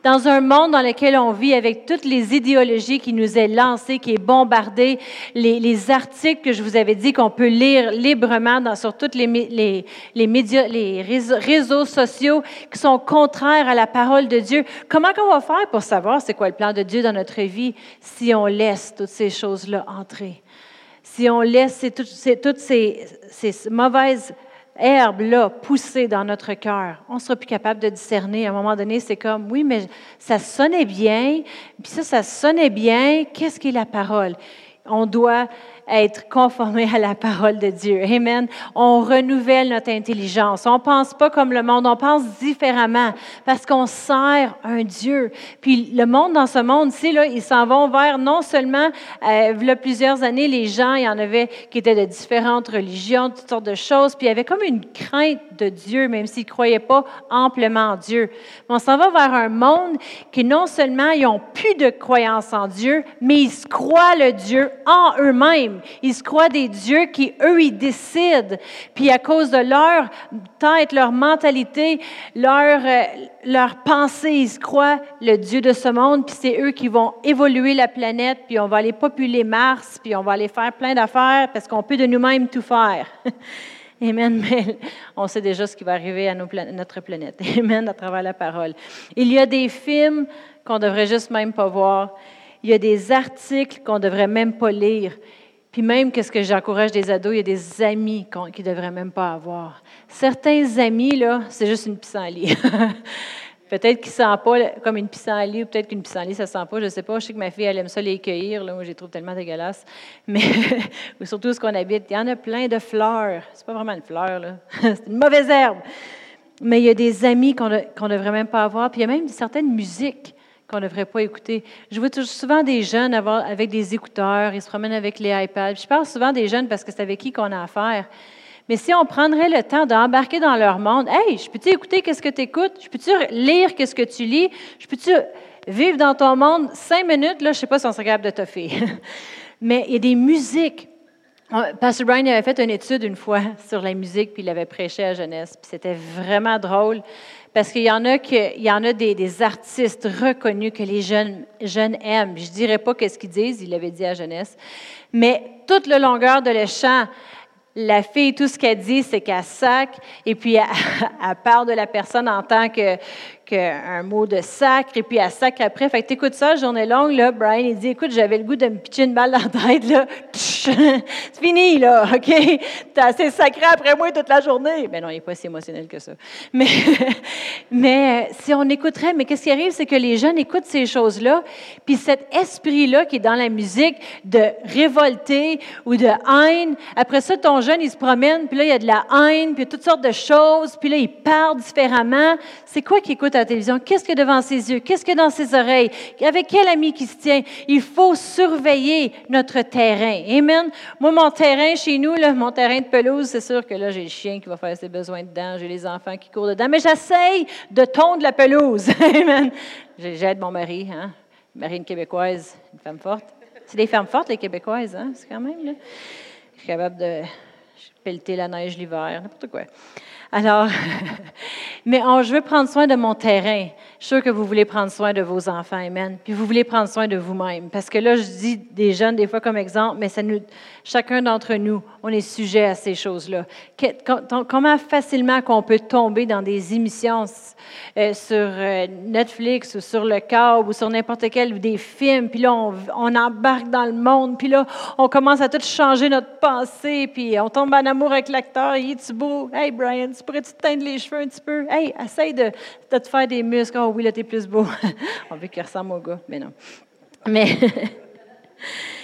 dans un monde dans lequel on vit avec toutes les idéologies qui nous est lancées, qui est bombardée, les, articles que je vous avais dit qu'on peut lire librement sur tous les, médias, les réseaux, sociaux qui sont contraires à la parole de Dieu. Comment on va faire pour savoir c'est quoi le plan de Dieu dans notre vie si on laisse toutes ces choses-là entrer? Si on laisse toutes, ces, mauvaises herbe-là poussée dans notre cœur, on sera plus capable de discerner. À un moment donné, c'est comme, oui, mais ça sonnait bien, puis ça, ça sonnait bien. Qu'est-ce qu'est la parole? On doit être conformés à la parole de Dieu. Amen. On renouvelle notre intelligence. On pense pas comme le monde, on pense différemment parce qu'on sert un Dieu. Puis le monde dans ce monde-ci, là, ils s'en vont vers non seulement, euh, il y a plusieurs années, les gens, il y en avait qui étaient de différentes religions, toutes sortes de choses, puis il y avait comme une crainte de Dieu, même s'ils ne croyaient pas amplement en Dieu. Mais on s'en va vers un monde qui non seulement ils ont plus de croyance en Dieu, mais ils croient le Dieu en eux-mêmes. Ils se croient des dieux qui, eux, ils décident. Puis à cause de leur tête, leur mentalité, leur, euh, leur pensée, ils se croient le Dieu de ce monde, puis c'est eux qui vont évoluer la planète, puis on va aller populer Mars, puis on va aller faire plein d'affaires parce qu'on peut de nous-mêmes tout faire. Amen. Mais on sait déjà ce qui va arriver à notre planète. Amen, à travers la parole. Il y a des films qu'on devrait juste même pas voir. Il y a des articles qu'on devrait même pas lire. Puis même, qu'est-ce que j'encourage des ados, il y a des amis qui ne devraient même pas avoir. Certains amis, là, c'est juste une pissenlit. Peut-être qu'ils ne sentent pas comme une pissenlit, ou peut-être qu'une pissenlit, ça ne sent pas, je ne sais pas. Je sais que ma fille, elle aime ça les cueillir. Là. Moi, je les trouve tellement dégueulasses. Mais surtout ce qu'on habite, il y en a plein de fleurs. C'est pas vraiment une fleur, là. c'est une mauvaise herbe. Mais il y a des amis qu'on ne devrait même pas avoir. Puis il y a même certaines musiques qu'on ne devrait pas écouter. Je vois souvent des jeunes avoir, avec des écouteurs, ils se promènent avec les iPads. Je parle souvent des jeunes parce que c'est avec qui qu'on a affaire. Mais si on prendrait le temps d'embarquer dans leur monde, hey, je peux-tu écouter qu'est-ce que tu écoutes? Je peux-tu lire qu'est-ce que tu lis? Je peux-tu vivre dans ton monde cinq minutes? Là, je ne sais pas si on serait capable de toffer. Mais il y a des musiques. Pastor Brian avait fait une étude une fois sur la musique, puis il avait prêché à jeunesse. Puis c'était vraiment drôle parce qu'il y en a, que, il y en a des, artistes reconnus que les jeunes, jeunes aiment. Je ne dirais pas qu'est-ce qu'ils disent, il l'avait dit à jeunesse. Mais toute la longueur de le chant, la fille, tout ce qu'elle dit, c'est qu'elle sac, et puis elle, elle, parle de la personne en tant que, un mot de sacre, et puis elle sacre après. Fait que t'écoutes ça, journée longue, là, Brian, il dit, écoute, j'avais le goût de me pitcher une balle dans la tête, là. C'est fini, là, OK? T'as assez sacré après moi toute la journée. Mais non, il n'est pas si émotionnel que ça. Mais, mais si on écouterait, mais qu'est-ce qui arrive, c'est que les jeunes écoutent ces choses-là, puis cet esprit-là qui est dans la musique de révolter ou de haine, après ça, ton jeune, il se promène, puis là, il y a de la haine, puis toutes sortes de choses, puis là, il parle différemment. C'est quoi qu'il écoute la télévision, qu'est-ce qu'il y a devant ses yeux, qu'est-ce qu'il y a dans ses oreilles, avec quel ami qui se tient? Il faut surveiller notre terrain. Amen? Moi, mon terrain chez nous, mon terrain de pelouse, c'est sûr que là, j'ai le chien qui va faire ses besoins dedans, j'ai les enfants qui courent dedans, mais j'essaye de tondre la pelouse. J'aide mon mari, hein? Mari, une Québécoise, une femme forte. C'est des femmes fortes, les Québécoises, hein? C'est quand même. Je suis capable de pelleter la neige l'hiver, n'importe quoi. Alors, mais je veux prendre soin de mon terrain. Je suis sûre que vous voulez prendre soin de vos enfants, Amen. Puis vous voulez prendre soin de vous-même. Parce que là, je dis des jeunes des fois comme exemple, mais ça nous, chacun d'entre nous, on est sujet à ces choses-là. Comment facilement qu'on peut tomber dans des émissions euh, sur euh, Netflix ou sur le câble ou sur n'importe quel des films, puis là, on, embarque dans le monde, puis là, on commence à tout changer notre pensée, puis on tombe en amour avec l'acteur, il est beau? Hey Brian, tu pourrais-tu te teindre les cheveux un petit peu? Hey, essaye de, de te faire des muscles. Oh oui, là, t'es plus beau. on veut qu'il ressemble au gars, mais non. Mais...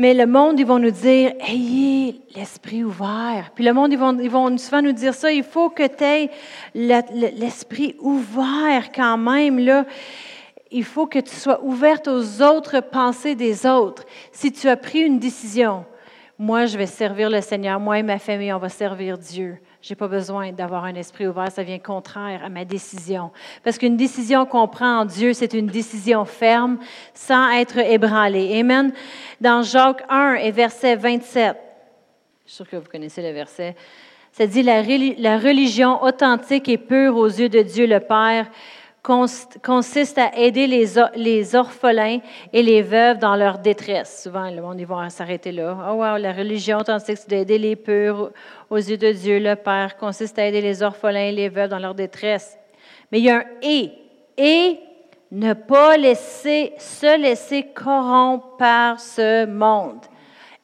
Mais le monde, ils vont nous dire, ayez l'esprit ouvert. Puis le monde, ils vont, ils vont souvent nous dire ça, il faut que tu aies l'esprit ouvert quand même. Là. Il faut que tu sois ouverte aux autres pensées des autres. Si tu as pris une décision, moi, je vais servir le Seigneur, moi et ma famille, on va servir Dieu. Je n'ai pas besoin d'avoir un esprit ouvert, ça vient contraire à ma décision. Parce qu'une décision qu'on prend en Dieu, c'est une décision ferme, sans être ébranlée. Amen. Dans Jacques 1 et verset 27, je suis sûr que vous connaissez le verset, ça dit la religion authentique et pure aux yeux de Dieu le Père consiste à aider les, orphelins et les veuves dans leur détresse. Souvent, le monde, ils vont s'arrêter là. Oh, wow, la religion authentique, c'est d'aider les purs aux yeux de Dieu, le Père, consiste à aider les orphelins et les veuves dans leur détresse. Mais il y a un et. Et ne pas laisser, se laisser corrompre par ce monde.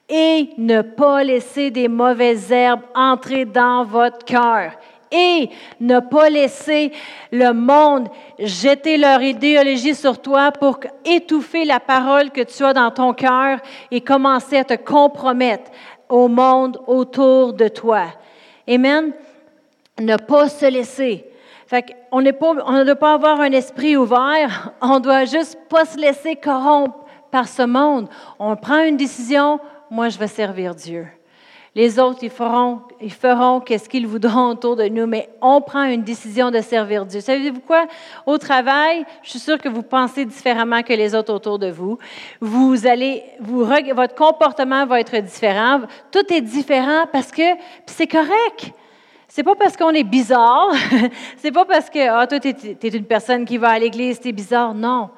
Et ne pas laisser des mauvaises herbes entrer dans votre cœur et ne pas laisser le monde jeter leur idéologie sur toi pour étouffer la parole que tu as dans ton cœur et commencer à te compromettre au monde autour de toi. Amen. Ne pas se laisser. Fait on, on ne doit pas avoir un esprit ouvert, on doit juste pas se laisser corrompre par ce monde. On prend une décision, moi je vais servir Dieu. Les autres, ils feront, ils feront qu'est-ce qu'ils voudront autour de nous, mais on prend une décision de servir Dieu. Savez-vous quoi? Au travail, je suis sûre que vous pensez différemment que les autres autour de vous. Vous allez, votre comportement va être différent. Tout est différent parce que c'est correct. C'est pas parce qu'on est bizarre. c'est pas parce que, ah, toi, tu es, une personne qui va à l'église, tu es bizarre. Non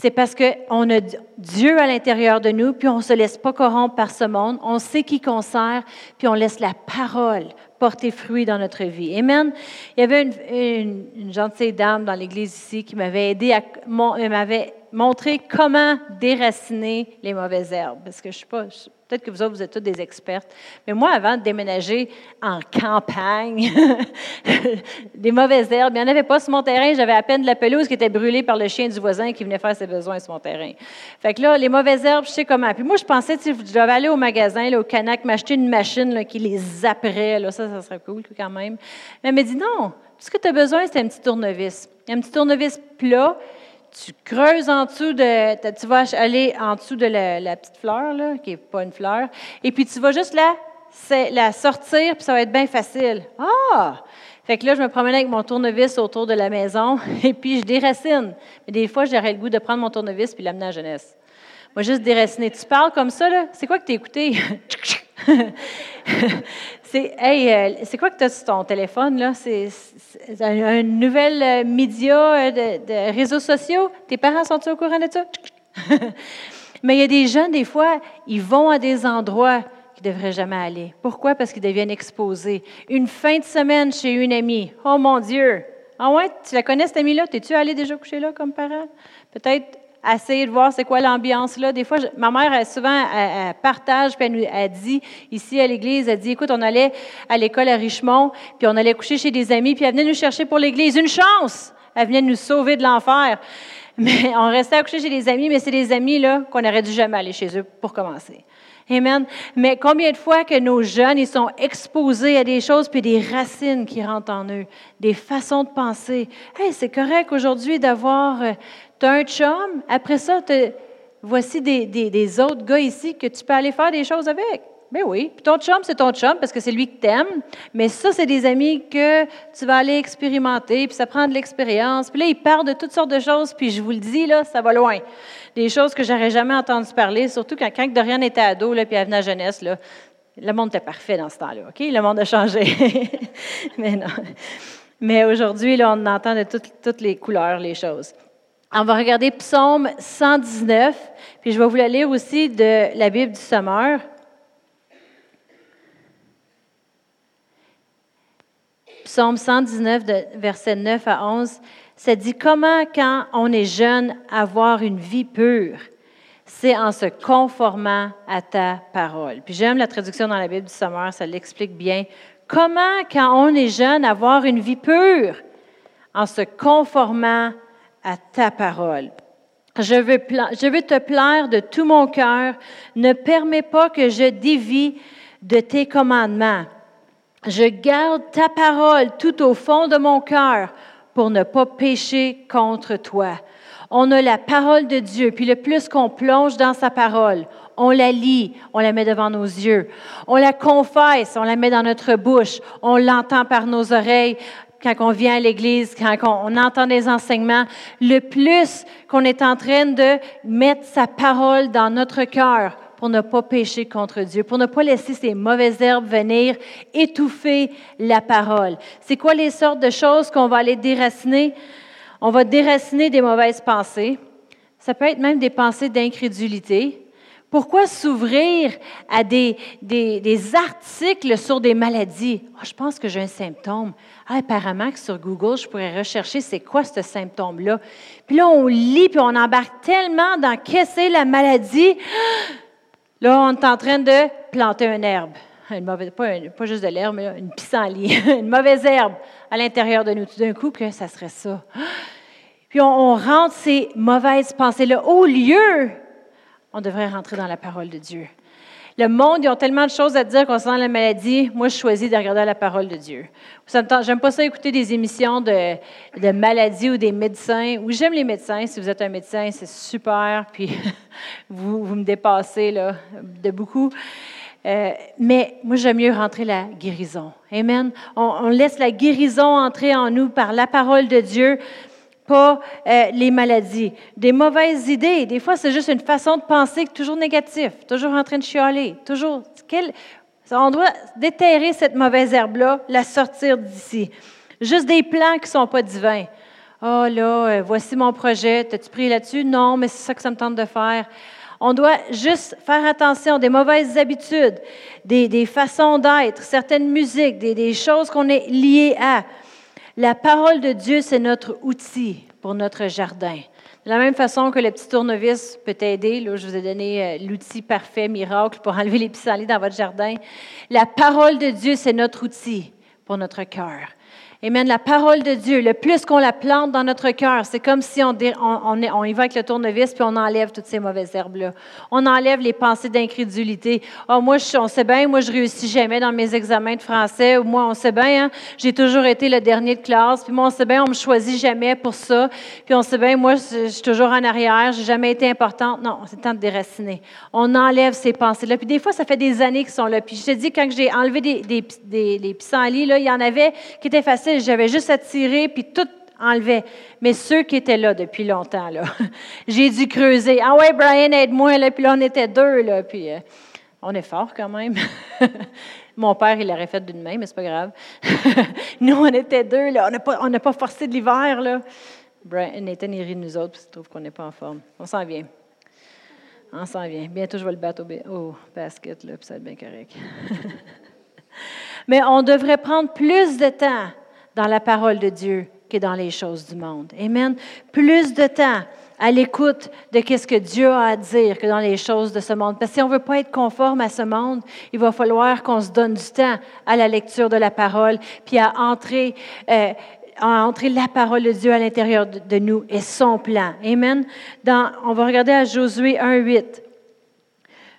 c'est parce qu'on a Dieu à l'intérieur de nous, puis on ne se laisse pas corrompre par ce monde, on sait qui qu'on sert, puis on laisse la parole porter fruit dans notre vie. Amen. Il y avait une, une, gentille dame dans l'église ici qui m'avait aidé à, m'avait montré comment déraciner les mauvaises herbes. Parce que je ne sais pas, peut-être que vous autres, vous êtes tous des expertes. Mais moi, avant de déménager en campagne, des mauvaises herbes, il n'y en avait pas sur mon terrain. J'avais à peine de la pelouse qui était brûlée par le chien du voisin qui venait faire ses besoins sur mon terrain. Fait que là, les mauvaises herbes, je sais comment. Puis moi, je pensais, tu je devais aller au magasin, au Canac, m'acheter une machine qui les zapperait. Ça, ça serait cool quand même. Mais elle m'a dit non, tout ce que tu as besoin, c'est un petit tournevis. Un petit tournevis plat tu creuses en dessous de, tu vas aller en dessous de la, petite fleur, là, qui n'est pas une fleur, et puis tu vas juste la, la sortir, puis ça va être bien facile. Ah! Fait que là, je me promenais avec mon tournevis autour de la maison, et puis je déracine. Mais des fois, j'aurais le goût de prendre mon tournevis puis l'amener à jeunesse. Moi, juste déraciner. Tu parles comme ça, là? C'est quoi que tu écouté? euh, c'est quoi que tu as sur ton téléphone, là? C'est, un, nouvel euh, média euh, de, réseaux sociaux? Tes parents sont-ils au courant de ça? Mais il y a des jeunes, des fois, ils vont à des endroits qu'ils ne devraient jamais aller. Pourquoi? Parce qu'ils deviennent exposés. Une fin de semaine chez une amie. Oh mon Dieu! Ah ouais, tu la connais cette amie-là? T'es-tu allé déjà coucher là comme parent? Peut-être essayer de voir c'est quoi l'ambiance là. Des fois, ma mère, elle, souvent, elle, partage, puis elle, elle, dit, ici à l'église, elle dit, écoute, on allait à l'école à Richemont, puis on allait coucher chez des amis, puis elle venait nous chercher pour l'église. Une chance! Elle venait nous sauver de l'enfer. Mais on restait à coucher chez des amis, mais c'est des amis là qu'on n'aurait dû jamais aller chez eux pour commencer. Amen. Mais combien de fois que nos jeunes, ils sont exposés à des choses, puis des racines qui rentrent en eux, des façons de penser. Hey, c'est correct aujourd'hui d'avoir euh, tu as un chum, après ça, voici des, autres gars ici que tu peux aller faire des choses avec. Mais ben oui. Puis ton chum, c'est ton chum parce que c'est lui que t'aimes. Mais ça, c'est des amis que tu vas aller expérimenter, puis ça prend de l'expérience. Puis là, ils parlent de toutes sortes de choses, puis je vous le dis, là, ça va loin. Des choses que j'aurais jamais entendu parler, surtout quand, quand Dorian était ado, là, puis elle venait à jeunesse, là. Le monde était parfait dans ce temps-là, OK? Le monde a changé. Mais non. Mais aujourd'hui, là, on entend de toutes, toutes les couleurs, les choses. On va regarder Psaume 119, puis je vais vous la lire aussi de la Bible du Sommeur. Psaume 119, de versets 9 à 11, ça dit Comment, quand on est jeune, avoir une vie pure? C'est en se conformant à ta parole. Puis j'aime la traduction dans la Bible du Sommeur, ça l'explique bien. Comment, quand on est jeune, avoir une vie pure? En se conformant à ta parole. Je veux, je veux te plaire de tout mon cœur. Ne permets pas que je dévie de tes commandements. Je garde ta parole tout au fond de mon cœur pour ne pas pécher contre toi. On a la parole de Dieu, puis le plus qu'on plonge dans sa parole, on la lit, on la met devant nos yeux, on la confesse, on la met dans notre bouche, on l'entend par nos oreilles, quand on vient à l'Église, quand on entend des enseignements, le plus qu'on est en train de mettre sa parole dans notre cœur pour ne pas pécher contre Dieu, pour ne pas laisser ces mauvaises herbes venir étouffer la parole. C'est quoi les sortes de choses qu'on va aller déraciner? On va déraciner des mauvaises pensées. Ça peut être même des pensées d'incrédulité. Pourquoi s'ouvrir à des, articles sur des maladies? Ah, je pense que j'ai un symptôme. Ah, apparemment que sur Google, je pourrais rechercher c'est quoi ce symptôme-là. Puis là, on lit, puis on embarque tellement dans qu'est-ce la maladie. Là, on est en train de planter une herbe. une mauvaise, pas, juste de l'herbe, mais une pissenlit, une mauvaise herbe à l'intérieur de nous. Tout d'un coup, que ça serait ça. Puis on, on rentre ces mauvaises pensées-là. Au lieu, on devrait rentrer dans la parole de Dieu. Le monde, ils ont tellement de choses à dire concernant la maladie. Moi, je choisis de regarder la parole de Dieu. J'aime pas ça écouter des émissions de, maladies ou des médecins. Oui, j'aime les médecins. Si vous êtes un médecin, c'est super. Puis vous, me dépassez là, de beaucoup. Euh, mais moi, j'aime mieux rentrer la guérison. Amen. On laisse la guérison entrer en nous par la parole de Dieu pas euh, les maladies. Des mauvaises idées, des fois, c'est juste une façon de penser toujours négatif, toujours en train de chialer, toujours. On doit déterrer cette mauvaise herbe-là, la sortir d'ici. Juste des plans qui ne sont pas divins. Oh là, euh, voici mon projet. T'as-tu pris là-dessus? Non, mais c'est ça que ça me tente de faire. On doit juste faire attention des mauvaises habitudes, des, des façons d'être, certaines musiques, des, des choses qu'on est liées à. La parole de Dieu, c'est notre outil pour notre jardin. De la même façon que le petit tournevis peut t'aider, là, je vous ai donné euh, l'outil parfait, miracle, pour enlever les pissenlits dans votre jardin. La parole de Dieu, c'est notre outil pour notre cœur. Amen. La parole de Dieu, le plus qu'on la plante dans notre cœur, c'est comme si on, y va avec le tournevis puis on enlève toutes ces mauvaises herbes-là. On enlève les pensées d'incrédulité. Oh, moi, on sait bien, moi, je réussis jamais dans mes examens de français. Moi, on sait bien, hein, j'ai toujours été le dernier de classe. Puis moi, on sait bien, on me choisit jamais pour ça. Puis on sait bien, moi, je, suis toujours en arrière. J'ai jamais été importante. Non, c'est temps de déraciner. On enlève ces pensées-là. Puis des fois, ça fait des années qu'ils sont là. Puis je te dis, quand j'ai enlevé des, des, des, des pissenlits, là, il y en avait qui étaient faciles j'avais juste à tirer, puis tout enlevait. Mais ceux qui étaient là depuis longtemps, là, j'ai dû creuser. Ah ouais, Brian, aide-moi, là, puis là, on était deux, là, puis euh, on est fort quand même. Mon père, il l'aurait fait d'une main, mais c'est pas grave. nous, on était deux, là, on n'a pas, pas forcé de l'hiver, là. Brian, Nathan, il rit de nous autres, parce qu'il trouve qu'on n'est pas en forme. On s'en vient. On s'en vient. Bientôt, je vais le battre au, au basket, là, puis ça va être bien correct. Mais on devrait prendre plus de temps dans la parole de Dieu que dans les choses du monde. Amen. Plus de temps à l'écoute de ce que Dieu a à dire que dans les choses de ce monde. Parce que si on veut pas être conforme à ce monde, il va falloir qu'on se donne du temps à la lecture de la parole, puis à entrer, euh, à entrer la parole de Dieu à l'intérieur de, de, nous et son plan. Amen. Dans, on va regarder à Josué 1.8.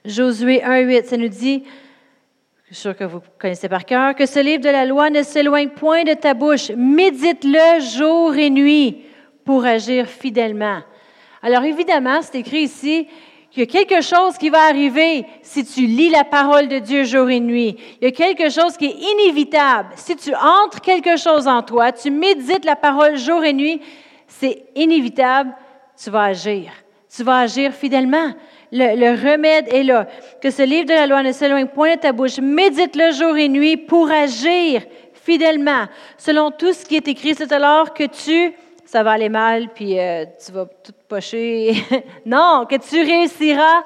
Josué 1.8, ça nous dit, je suis sûr que vous connaissez par cœur, que ce livre de la loi ne s'éloigne point de ta bouche. Médite-le jour et nuit pour agir fidèlement. Alors évidemment, c'est écrit ici qu'il y a quelque chose qui va arriver si tu lis la parole de Dieu jour et nuit. Il y a quelque chose qui est inévitable. Si tu entres quelque chose en toi, tu médites la parole jour et nuit, c'est inévitable, tu vas agir. Tu vas agir fidèlement. Le, remède est là. Que ce livre de la loi ne s'éloigne point de ta bouche. Médite-le jour et nuit pour agir fidèlement. Selon tout ce qui est écrit, c'est alors que tu, ça va aller mal, puis euh, tu vas tout pocher. non, que tu réussiras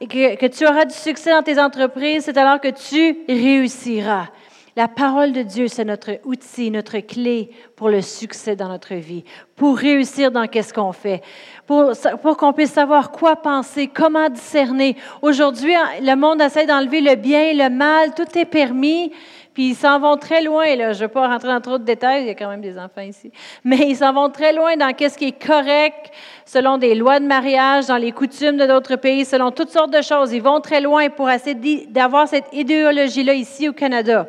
et que, que tu auras du succès dans tes entreprises, c'est alors que tu réussiras. La parole de Dieu, c'est notre outil, notre clé pour le succès dans notre vie, pour réussir dans qu'est-ce qu'on fait, pour, qu'on puisse savoir quoi penser, comment discerner. Aujourd'hui, le monde essaie d'enlever le bien le mal, tout est permis, puis ils s'en vont très loin. Je ne vais pas rentrer dans trop de détails, il y a quand même des enfants ici, mais ils s'en vont très loin dans qu'est-ce qui est correct selon des lois de mariage, dans les coutumes de d'autres pays, selon toutes sortes de choses. Ils vont très loin pour essayer d'avoir cette idéologie-là ici au Canada.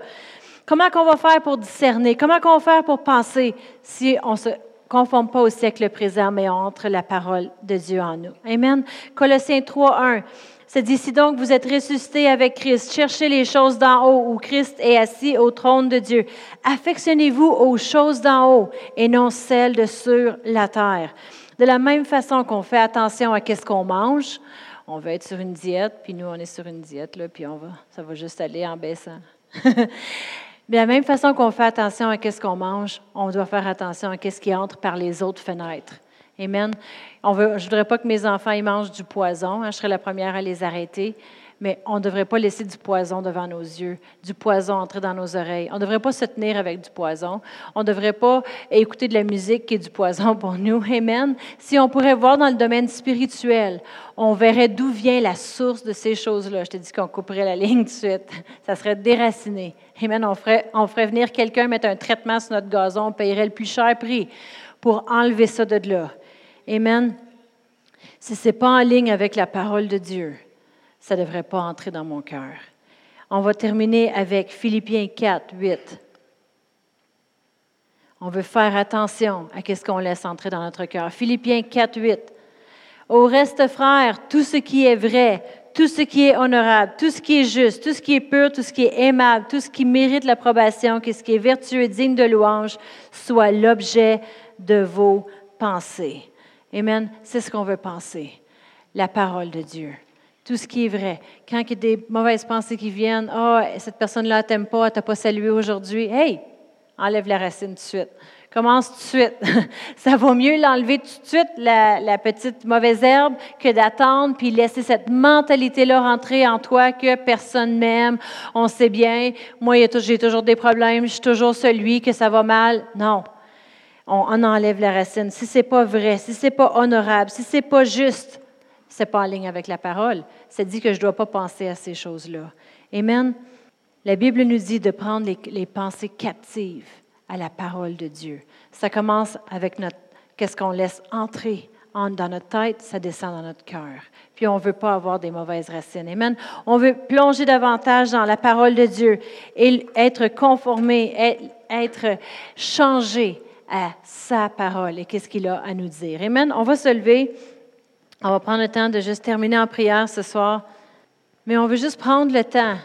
Comment qu'on va faire pour discerner? Comment qu'on va faire pour penser si on se conforme pas au siècle présent, mais entre la parole de Dieu en nous? Amen. Colossiens 3, 1. C'est d'ici donc vous êtes ressuscités avec Christ. Cherchez les choses d'en haut où Christ est assis au trône de Dieu. Affectionnez-vous aux choses d'en haut et non celles de sur la terre. De la même façon qu'on fait attention à qu'est-ce qu'on mange, on veut être sur une diète, puis nous on est sur une diète là, puis on va, ça va juste aller en baissant. De la même façon qu'on fait attention à ce qu'on mange, on doit faire attention à ce qui entre par les autres fenêtres. Amen. On veut, je ne voudrais pas que mes enfants ils mangent du poison. Hein, je serais la première à les arrêter mais on ne devrait pas laisser du poison devant nos yeux, du poison entrer dans nos oreilles. On ne devrait pas se tenir avec du poison. On ne devrait pas écouter de la musique qui est du poison pour nous. Amen. Si on pourrait voir dans le domaine spirituel, on verrait d'où vient la source de ces choses-là. Je te dis qu'on couperait la ligne tout de suite. Ça serait déraciné. Amen. On ferait, on ferait venir quelqu'un mettre un traitement sur notre gazon, on payerait le plus cher prix pour enlever ça de là. Amen. Si ce n'est pas en ligne avec la parole de Dieu, ça ne devrait pas entrer dans mon cœur. On va terminer avec Philippiens 4, 8. On veut faire attention à ce qu'on laisse entrer dans notre cœur. Philippiens 4, 8. Au reste, frères, tout ce qui est vrai, tout ce qui est honorable, tout ce qui est juste, tout ce qui est pur, tout ce qui est aimable, tout ce qui mérite l'approbation, tout ce qui est vertueux, digne de louange, soit l'objet de vos pensées. Amen. C'est ce qu'on veut penser. La parole de Dieu tout ce qui est vrai. Quand il y a des mauvaises pensées qui viennent, oh, cette personne-là t'aime pas, t'a pas salué aujourd'hui, hey, enlève la racine tout de suite. Commence tout de suite. Ça vaut mieux l'enlever tout de suite, la, petite mauvaise herbe, que d'attendre puis laisser cette mentalité-là rentrer en toi que personne m'aime. On sait bien, moi, j'ai toujours des problèmes, je suis toujours celui que ça va mal. Non. On, on enlève la racine. Si c'est pas vrai, si c'est pas honorable, si c'est pas juste, c'est pas en ligne avec la parole. C'est dit que je ne dois pas penser à ces choses-là. Amen. La Bible nous dit de prendre les, pensées captives à la parole de Dieu. Ça commence avec notre, qu'est-ce qu'on laisse entrer dans notre tête, ça descend dans notre cœur. Puis on ne veut pas avoir des mauvaises racines. Amen. On veut plonger davantage dans la parole de Dieu et être conformé, être changé à sa parole et qu'est-ce qu'il a à nous dire. Amen. On va se lever. On va prendre le temps de juste terminer en prière ce soir. Mais on veut juste prendre le temps,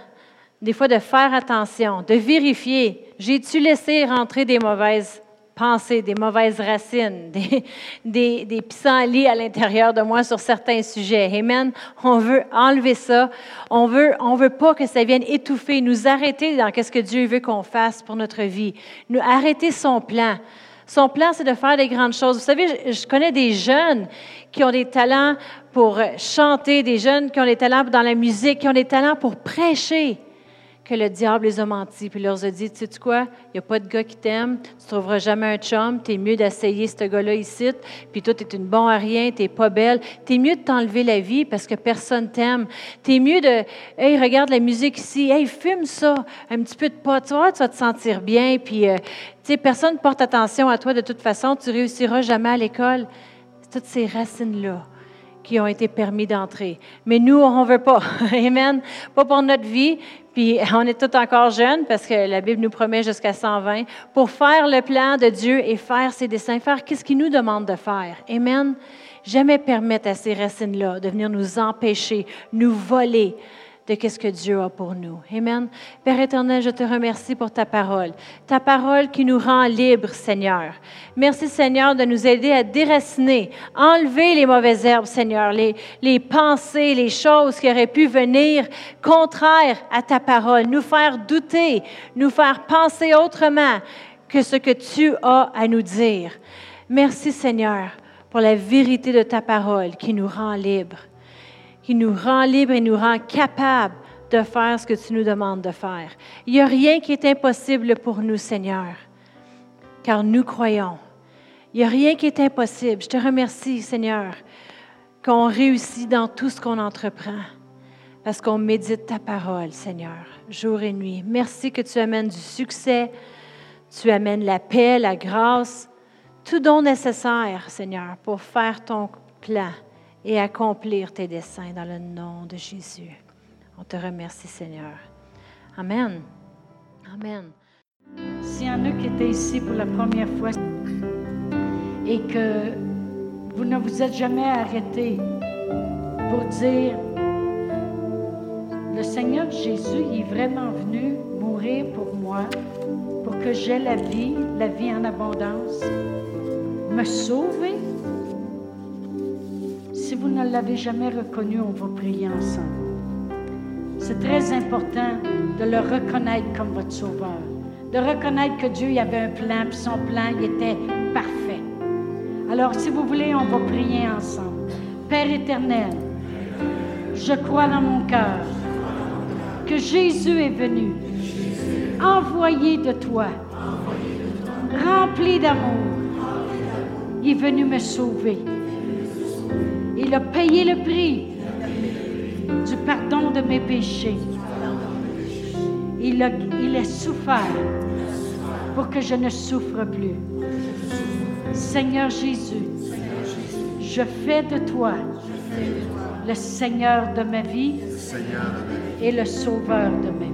des fois, de faire attention, de vérifier. J'ai-tu laissé rentrer des mauvaises pensées, des mauvaises racines, des, des, des à l'intérieur de moi sur certains sujets? Amen. On veut enlever ça. On veut, on veut pas que ça vienne étouffer, nous arrêter dans ce que Dieu veut qu'on fasse pour notre vie, nous arrêter son plan. Son plan, c'est de faire des grandes choses. Vous savez, je, connais des jeunes qui ont des talents pour chanter, des jeunes qui ont des talents dans la musique, qui ont des talents pour prêcher que le diable les a menti, puis leur a dit, tu sais quoi, il n'y a pas de gars qui t'aime, tu ne trouveras jamais un chum, tu es mieux d'essayer ce gars-là ici, puis toi, tu es une bonne à rien, tu n'es pas belle, tu es mieux de t'enlever la vie parce que personne t'aime. Tu es mieux de, hey, regarde la musique ici, hey, fume ça, un petit peu de pot, tu vois, tu vas te sentir bien, puis, euh, tu sais, personne ne porte attention à toi de toute façon, tu réussiras jamais à l'école. Toutes ces racines-là qui ont été permis d'entrer. Mais nous, on ne veut pas. Amen. Pas pour notre vie, puis on est tous encore jeunes parce que la Bible nous promet jusqu'à 120 pour faire le plan de Dieu et faire ses desseins, faire qu'est-ce qu'il nous demande de faire. Amen. Jamais permettre à ces racines-là de venir nous empêcher, nous voler de qu'est-ce que Dieu a pour nous. Amen. Père éternel, je te remercie pour ta parole, ta parole qui nous rend libres, Seigneur. Merci, Seigneur, de nous aider à déraciner, enlever les mauvaises herbes, Seigneur, les, les pensées, les choses qui auraient pu venir contraires à ta parole, nous faire douter, nous faire penser autrement que ce que tu as à nous dire. Merci, Seigneur, pour la vérité de ta parole qui nous rend libres qui nous rend libres et nous rend capables de faire ce que tu nous demandes de faire. Il n'y a rien qui est impossible pour nous, Seigneur, car nous croyons. Il n'y a rien qui est impossible. Je te remercie, Seigneur, qu'on réussit dans tout ce qu'on entreprend, parce qu'on médite ta parole, Seigneur, jour et nuit. Merci que tu amènes du succès, tu amènes la paix, la grâce, tout don nécessaire, Seigneur, pour faire ton plan et accomplir tes desseins dans le nom de Jésus. On te remercie, Seigneur. Amen. Amen. S'il y en a qui étaient ici pour la première fois et que vous ne vous êtes jamais arrêté pour dire, le Seigneur Jésus est vraiment venu mourir pour moi, pour que j'aie la vie, la vie en abondance, me sauver vous ne l'avez jamais reconnu, on va prier ensemble. C'est très important de le reconnaître comme votre sauveur, de reconnaître que Dieu y avait un plan, puis son plan il était parfait. Alors, si vous voulez, on va prier ensemble. Père éternel, je crois dans mon cœur que Jésus est venu, envoyé de toi, rempli d'amour. Il est venu me sauver. Il a payé le prix du pardon de mes péchés. Il a, il a souffert pour que je ne souffre plus. Seigneur Jésus, je fais de toi le Seigneur de ma vie et le Sauveur de ma vie.